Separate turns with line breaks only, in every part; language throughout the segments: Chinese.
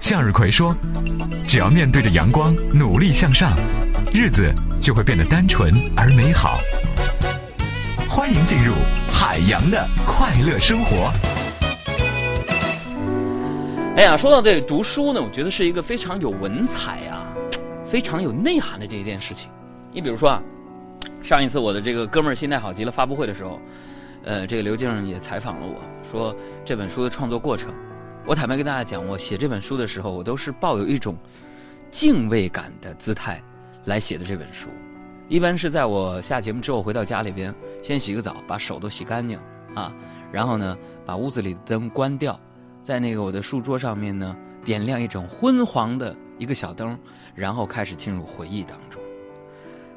向日葵说：“只要面对着阳光，努力向上，日子就会变得单纯而美好。”欢迎进入海洋的快乐生活。
哎呀，说到这读书呢，我觉得是一个非常有文采啊，非常有内涵的这一件事情。你比如说啊，上一次我的这个哥们儿心态好极了发布会的时候，呃，这个刘静也采访了我说这本书的创作过程。我坦白跟大家讲，我写这本书的时候，我都是抱有一种敬畏感的姿态来写的这本书。一般是在我下节目之后回到家里边，先洗个澡，把手都洗干净啊，然后呢，把屋子里的灯关掉，在那个我的书桌上面呢，点亮一种昏黄的一个小灯，然后开始进入回忆当中。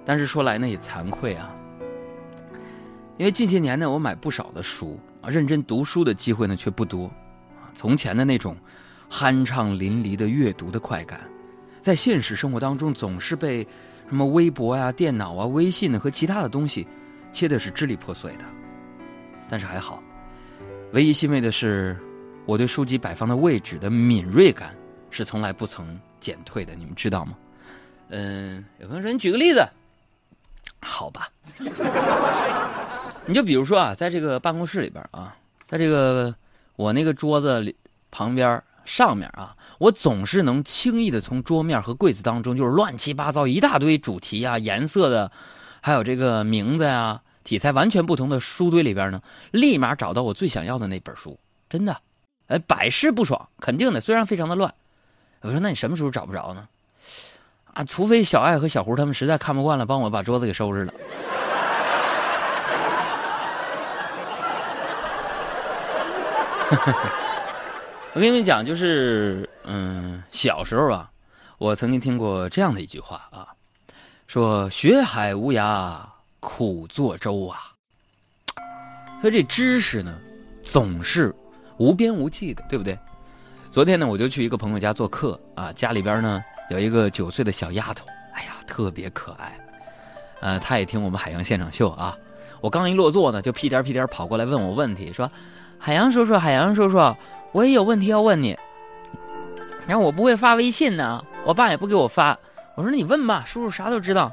但是说来呢也惭愧啊，因为近些年呢，我买不少的书啊，认真读书的机会呢却不多。从前的那种酣畅淋漓的阅读的快感，在现实生活当中总是被什么微博啊、电脑啊、微信和其他的东西切的是支离破碎的。但是还好，唯一欣慰的是，我对书籍摆放的位置的敏锐感是从来不曾减退的。你们知道吗？嗯，有朋友说你举个例子，好吧？你就比如说啊，在这个办公室里边啊，在这个。我那个桌子旁边上面啊，我总是能轻易的从桌面和柜子当中，就是乱七八糟一大堆主题啊、颜色的，还有这个名字呀、题材完全不同的书堆里边呢，立马找到我最想要的那本书。真的，哎，百试不爽，肯定的。虽然非常的乱，我说那你什么时候找不着呢？啊，除非小爱和小胡他们实在看不惯了，帮我把桌子给收拾了。我跟你们讲，就是嗯，小时候啊，我曾经听过这样的一句话啊，说“学海无涯苦作舟”啊。所以这知识呢，总是无边无际的，对不对？昨天呢，我就去一个朋友家做客啊，家里边呢有一个九岁的小丫头，哎呀，特别可爱。呃，她也听我们海洋现场秀啊。我刚一落座呢，就屁颠屁颠跑过来问我问题，说。海洋叔叔，海洋叔叔，我也有问题要问你。然后我不会发微信呢，我爸也不给我发。我说你问吧，叔叔啥都知道。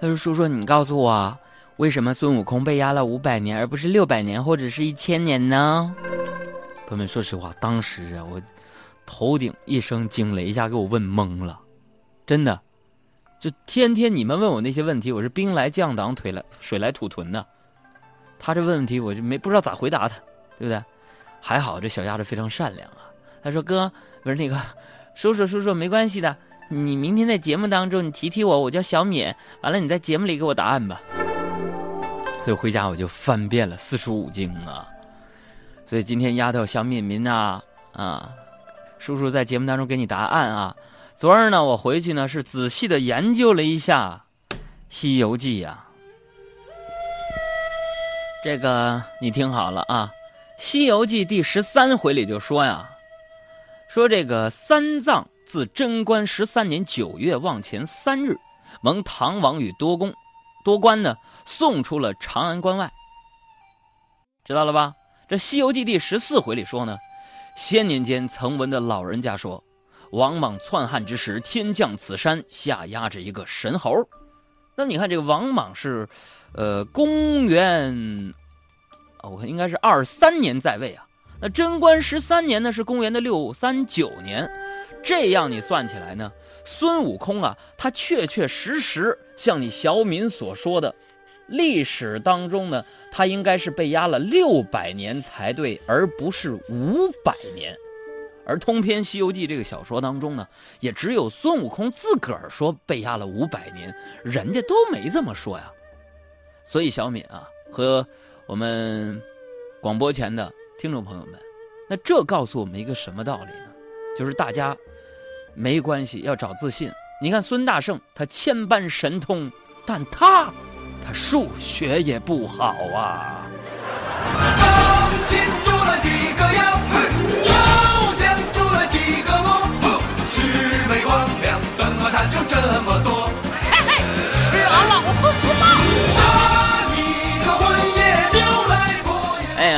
他说：“叔叔，你告诉我，为什么孙悟空被压了五百年，而不是六百年或者是一千年呢？”朋友们，说实话，当时啊，我头顶一声惊雷，一下给我问懵了。真的，就天天你们问我那些问题，我是兵来将挡，腿来水来土屯的。他这问问题，我就没不知道咋回答他。对不对？还好这小丫头非常善良啊。她说：“哥，不是那个叔叔，叔叔没关系的。你明天在节目当中你提提我，我叫小敏。完了你在节目里给我答案吧。”所以回家我就翻遍了四书五经啊。所以今天丫头小敏敏啊啊，叔叔在节目当中给你答案啊。昨儿呢，我回去呢是仔细的研究了一下《西游记》呀。这个你听好了啊。《西游记》第十三回里就说呀，说这个三藏自贞观十三年九月望前三日，蒙唐王与多公、多官呢送出了长安关外。知道了吧？这《西游记》第十四回里说呢，先年间曾闻的老人家说，王莽篡汉之时，天降此山，下压着一个神猴。那你看这个王莽是，呃，公元。啊，我看应该是二三年在位啊。那贞观十三年呢，是公元的六三九年。这样你算起来呢，孙悟空啊，他确确实实像你小敏所说的，历史当中呢，他应该是被压了六百年才对，而不是五百年。而通篇《西游记》这个小说当中呢，也只有孙悟空自个儿说被压了五百年，人家都没这么说呀。所以小敏啊和。我们广播前的听众朋友们，那这告诉我们一个什么道理呢？就是大家没关系，要找自信。你看孙大圣，他千般神通，但他他数学也不好啊。住了几个妖，又想住了几个魔，魑魅魍魉怎么他就这么多？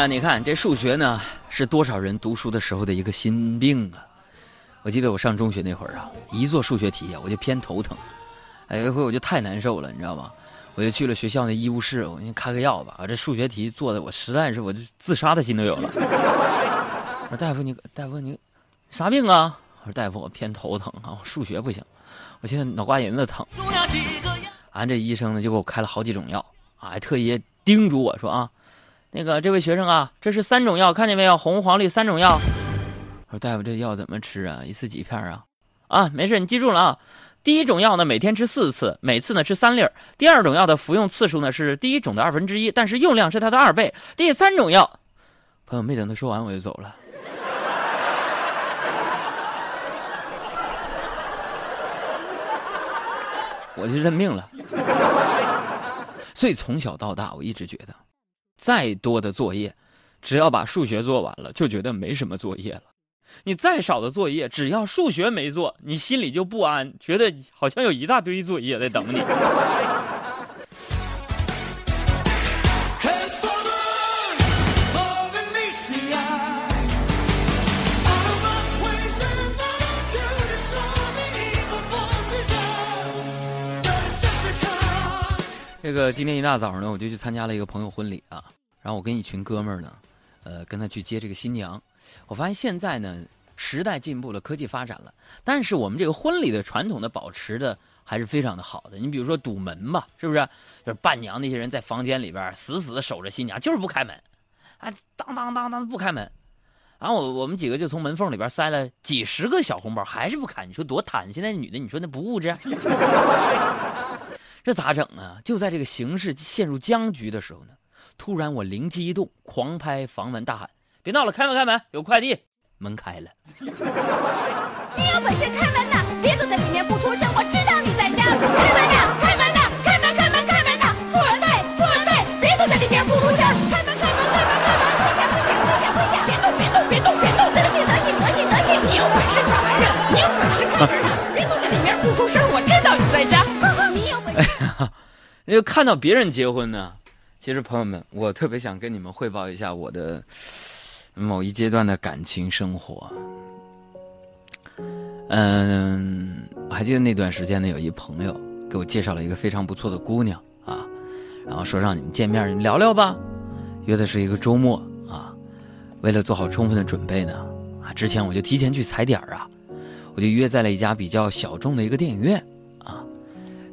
呀，你看这数学呢，是多少人读书的时候的一个心病啊！我记得我上中学那会儿啊，一做数学题啊，我就偏头疼。哎，有一回我就太难受了，你知道吗？我就去了学校那医务室，我先开个药吧。这数学题做的我实在是，我就自杀的心都有了。我说大夫你，大夫你，啥病啊？我说大夫我偏头疼啊，我数学不行，我现在脑瓜银子疼。俺这医生呢就给我开了好几种药啊，还特意叮嘱我说啊，那个这位学生啊，这是三种药，看见没有？红黄绿三种药。我说大夫这药怎么吃啊？一次几片啊？啊，没事，你记住了啊。第一种药呢，每天吃四次，每次呢吃三粒儿。第二种药的服用次数呢是第一种的二分之一，但是用量是它的二倍。第三种药，朋友没等他说完我就走了，我就认命了。所以从小到大，我一直觉得，再多的作业，只要把数学做完了，就觉得没什么作业了。你再少的作业，只要数学没做，你心里就不安，觉得好像有一大堆作业在等你。这个今天一大早呢，我就去参加了一个朋友婚礼啊，然后我跟一群哥们儿呢，呃，跟他去接这个新娘。我发现现在呢，时代进步了，科技发展了，但是我们这个婚礼的传统的保持的还是非常的好的。你比如说堵门吧，是不是？就是伴娘那些人在房间里边死死的守着新娘，就是不开门，啊，当当当当不开门。然后我我们几个就从门缝里边塞了几十个小红包，还是不开。你说多贪？现在女的，你说那不物质？这咋整啊？就在这个形势陷入僵局的时候呢，突然我灵机一动，狂拍房门大喊。别闹了，开门开门，有快递。门开了。
你有本事开门呐！别躲在里面不
那就看到别人结婚呢，其实朋友们，我特别想跟你们汇报一下我的。某一阶段的感情生活，嗯，我还记得那段时间呢，有一朋友给我介绍了一个非常不错的姑娘啊，然后说让你们见面你们聊聊吧，约的是一个周末啊。为了做好充分的准备呢，啊，之前我就提前去踩点啊，我就约在了一家比较小众的一个电影院。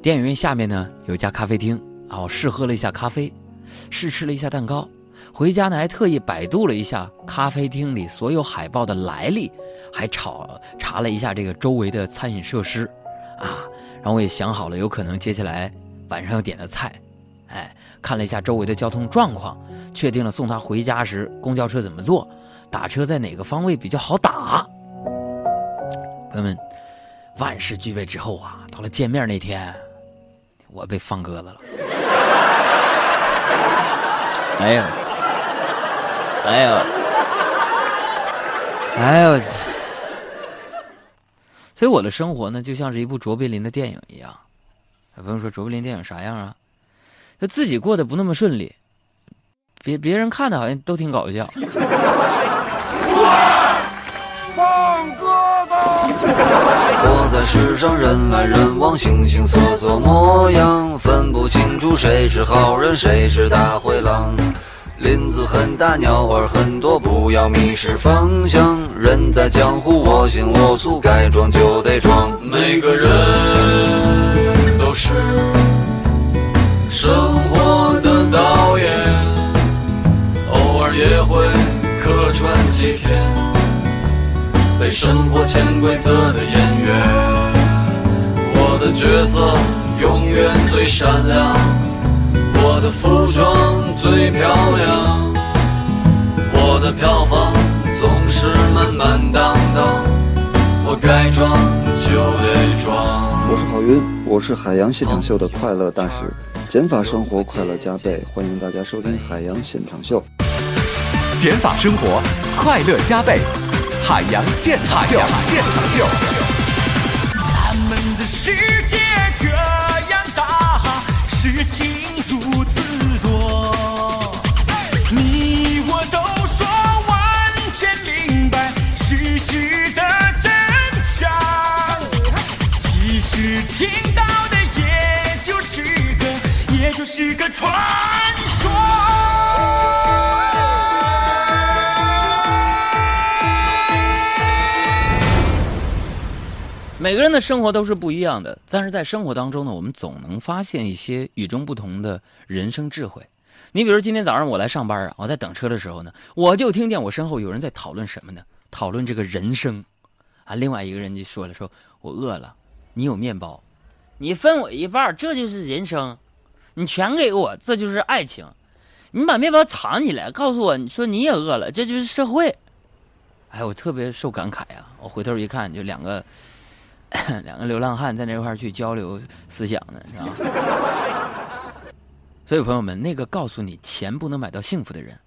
电影院下面呢有一家咖啡厅啊，我试喝了一下咖啡，试吃了一下蛋糕。回家呢，还特意百度了一下咖啡厅里所有海报的来历，还查查了一下这个周围的餐饮设施，啊，然后我也想好了有可能接下来晚上要点的菜，哎，看了一下周围的交通状况，确定了送他回家时公交车怎么坐，打车在哪个方位比较好打。朋友们，万事俱备之后啊，到了见面那天，我被放鸽子了。哎呀！哎呦，哎呦！所以我的生活呢，就像是一部卓别林的电影一样。不用说卓别林电影啥样啊？就自己过得不那么顺利，别别人看的好像都挺搞笑。
放歌吧！世上，人来人往，形形色色模样，分不清楚谁是好人，谁是大灰狼。林子很大，鸟儿很多，不要迷失方向。人在江湖，我行我素，该装就得装。每个人都是生活的导演，偶尔也会客串几天，被生活潜规则的演员。角色永远最闪亮。我的服装最漂亮，我的票房总是满满当当，我该装就得装。
我是郝云，我是海洋现场秀的快乐大使，减法生活快乐加倍，欢迎大家收听海洋现场秀。
减法生活快乐加倍，海洋现场秀。现场秀。
世界这样大事情如此多你我都说完全明白事实的真相。其实听到的也就是个也就是个传
每个人的生活都是不一样的，但是在生活当中呢，我们总能发现一些与众不同的人生智慧。你比如今天早上我来上班啊，我在等车的时候呢，我就听见我身后有人在讨论什么呢？讨论这个人生啊。另外一个人就说了，说我饿了，你有面包，你分我一半，这就是人生。你全给我，这就是爱情。你把面包藏起来，告诉我，你说你也饿了，这就是社会。哎，我特别受感慨啊！我回头一看，就两个。两个流浪汉在那块儿去交流思想呢，是吧？所以朋友们，那个告诉你钱不能买到幸福的人，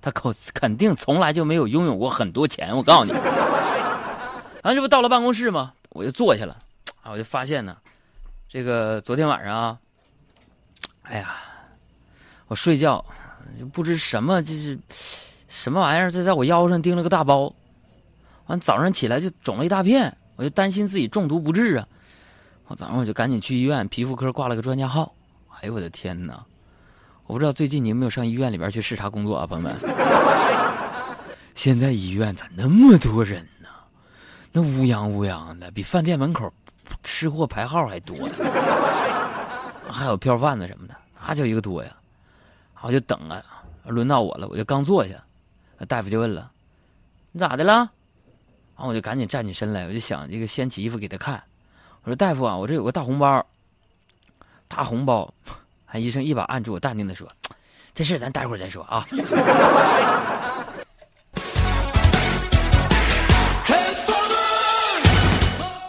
他肯肯定从来就没有拥有过很多钱。我告诉你，然 后这不到了办公室吗？我就坐下了，啊，我就发现呢，这个昨天晚上啊，哎呀，我睡觉就不知什么，就是什么玩意儿，在在我腰上钉了个大包，完早上起来就肿了一大片。我就担心自己中毒不治啊！我早上我就赶紧去医院皮肤科挂了个专家号。哎呦我的天哪！我不知道最近你有没有上医院里边去视察工作啊，朋友们？现在医院咋那么多人呢？那乌泱乌泱的，比饭店门口吃货排号还多呢。还有票贩子什么的，那叫一个多呀！我就等啊，轮到我了，我就刚坐下，大夫就问了：“你咋的了？”然后我就赶紧站起身来，我就想这个掀起衣服给他看。我说：“大夫啊，我这有个大红包，大红包。”还医生一把按住我，淡定的说：“这事咱待会儿再说啊。”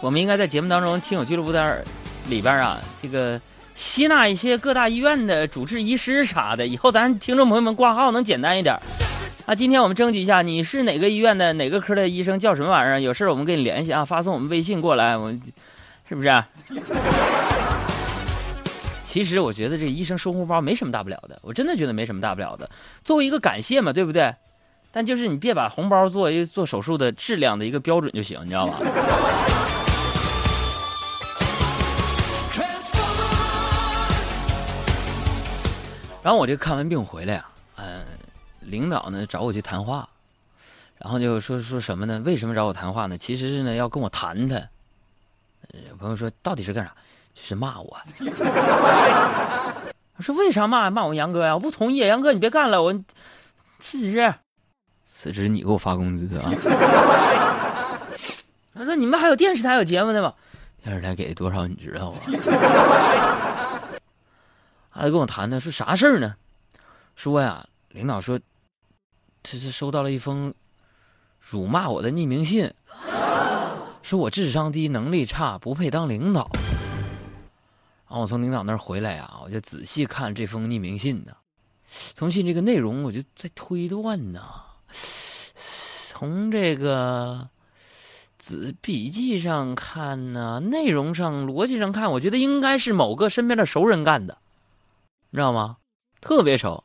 我们应该在节目当中听友俱乐部的里边啊，这个吸纳一些各大医院的主治医师啥的，以后咱听众朋友们挂号能简单一点。啊，今天我们征集一下，你是哪个医院的哪个科的医生，叫什么玩意儿？有事我们跟你联系啊，发送我们微信过来，我们是不是？啊 其实我觉得这医生收红包没什么大不了的，我真的觉得没什么大不了的，作为一个感谢嘛，对不对？但就是你别把红包作为做手术的质量的一个标准就行，你知道吗？然后我这看完病回来呀，嗯。领导呢找我去谈话，然后就说说什么呢？为什么找我谈话呢？其实是呢要跟我谈谈。有朋友说到底是干啥？就是骂我。我说为啥骂骂我杨哥呀？我不同意，杨哥你别干了，我辞职。辞职你给我发工资啊？他说你们还有电视台有节目呢吗？电视台给多少你知道啊？还跟我谈谈说啥事儿呢？说呀，领导说。这是收到了一封辱骂我的匿名信，说我智商低、能力差，不配当领导。然后我从领导那儿回来啊，我就仔细看这封匿名信呢。从信这个内容，我就在推断呢。从这个字笔记上看呢，内容上、逻辑上看，我觉得应该是某个身边的熟人干的，你知道吗？特别熟。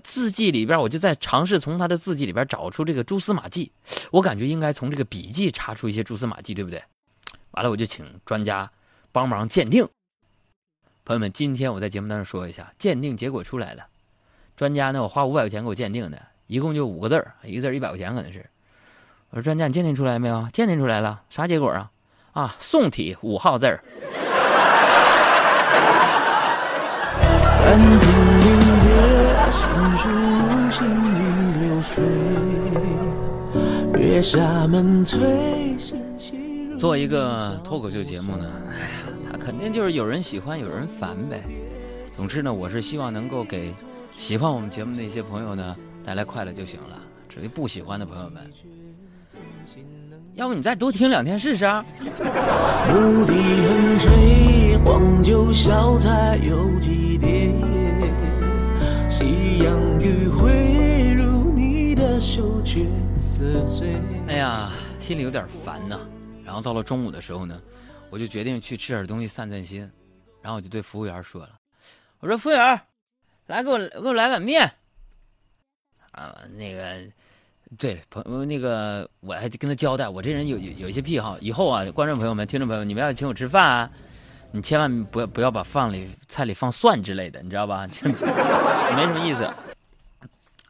字迹里边，我就在尝试从他的字迹里边找出这个蛛丝马迹。我感觉应该从这个笔记查出一些蛛丝马迹，对不对？完了，我就请专家帮忙鉴定。朋友们，今天我在节目当中说一下，鉴定结果出来了。专家呢，我花五百块钱给我鉴定的，一共就五个字儿，一个字一百块钱可能是。我说专家，你鉴定出来没有？鉴定出来了，啥结果啊？啊，宋体五号字儿。做一个脱口秀节目呢，哎呀，他肯定就是有人喜欢，有人烦呗。总之呢，我是希望能够给喜欢我们节目的一些朋友呢带来快乐就行了。至于不喜欢的朋友们，要不你再多听两天试试。牧笛横吹，黄酒小菜有几碟。夕阳余晖如你的手，却似醉。哎呀，心里有点烦呐。然后到了中午的时候呢，我就决定去吃点东西散散心。然后我就对服务员说了：“我说服务员，来给我给我来碗面。”啊，那个，对朋友那个我还跟他交代，我这人有有有一些癖好，以后啊，观众朋友们、听众朋友们，你们要请我吃饭啊，你千万不要不要把饭里菜里放蒜之类的，你知道吧？没什么意思。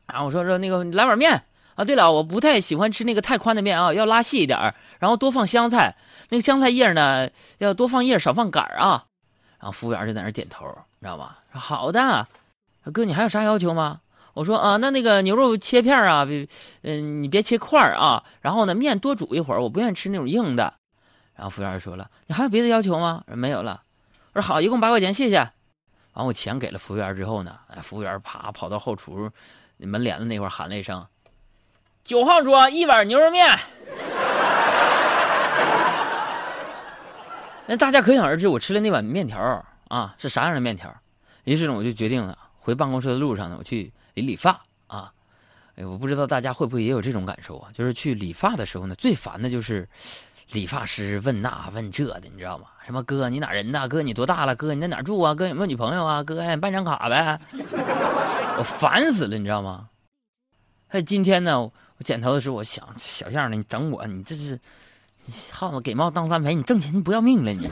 然后我说说那个来碗面啊，对了，我不太喜欢吃那个太宽的面啊，要拉细一点儿，然后多放香菜，那个香菜叶呢要多放叶，少放杆儿啊。然后服务员就在那点头，你知道吧？说好的，哥你还有啥要求吗？我说啊，那那个牛肉切片啊，嗯、你别切块儿啊。然后呢，面多煮一会儿，我不愿意吃那种硬的。然后服务员说了，你还有别的要求吗？没有了。我说好，一共八块钱，谢谢。完我钱给了服务员之后呢，哎，服务员啪跑到后厨门帘子那块喊了一声：“九号桌一碗牛肉面。”那大家可想而知，我吃了那碗面条啊是啥样的面条。于是呢，我就决定了回办公室的路上呢，我去理理发啊。哎，我不知道大家会不会也有这种感受啊？就是去理发的时候呢，最烦的就是理发师问那问这的，你知道吗？什么哥你哪人呐？哥你多大了？哥你在哪住啊？哥有没有女朋友啊？哥哎办张卡呗。我烦死了，你知道吗？还有今天呢，我剪头的时候，我想小样的，你整我，你这是你耗子给猫当三陪，你挣钱你不要命了你？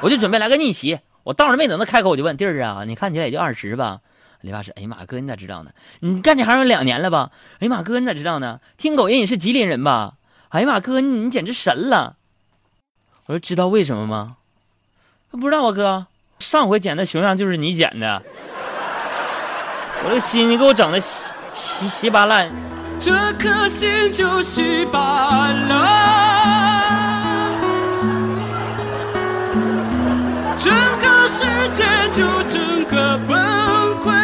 我就准备来个逆袭，我到那没等他开口，我就问弟儿啊，你看起来也就二十吧？理发师，哎呀妈，哥你咋知道呢？你干这行有两年了吧？哎呀妈，哥你咋知道呢？听口音你是吉林人吧？哎呀妈哥你简直神了。我说知道为什么吗？不知道啊哥。上回捡的熊样就是你捡的。我的心你给我整的稀稀巴烂。
这颗心就稀巴烂。整个世界就整个崩溃。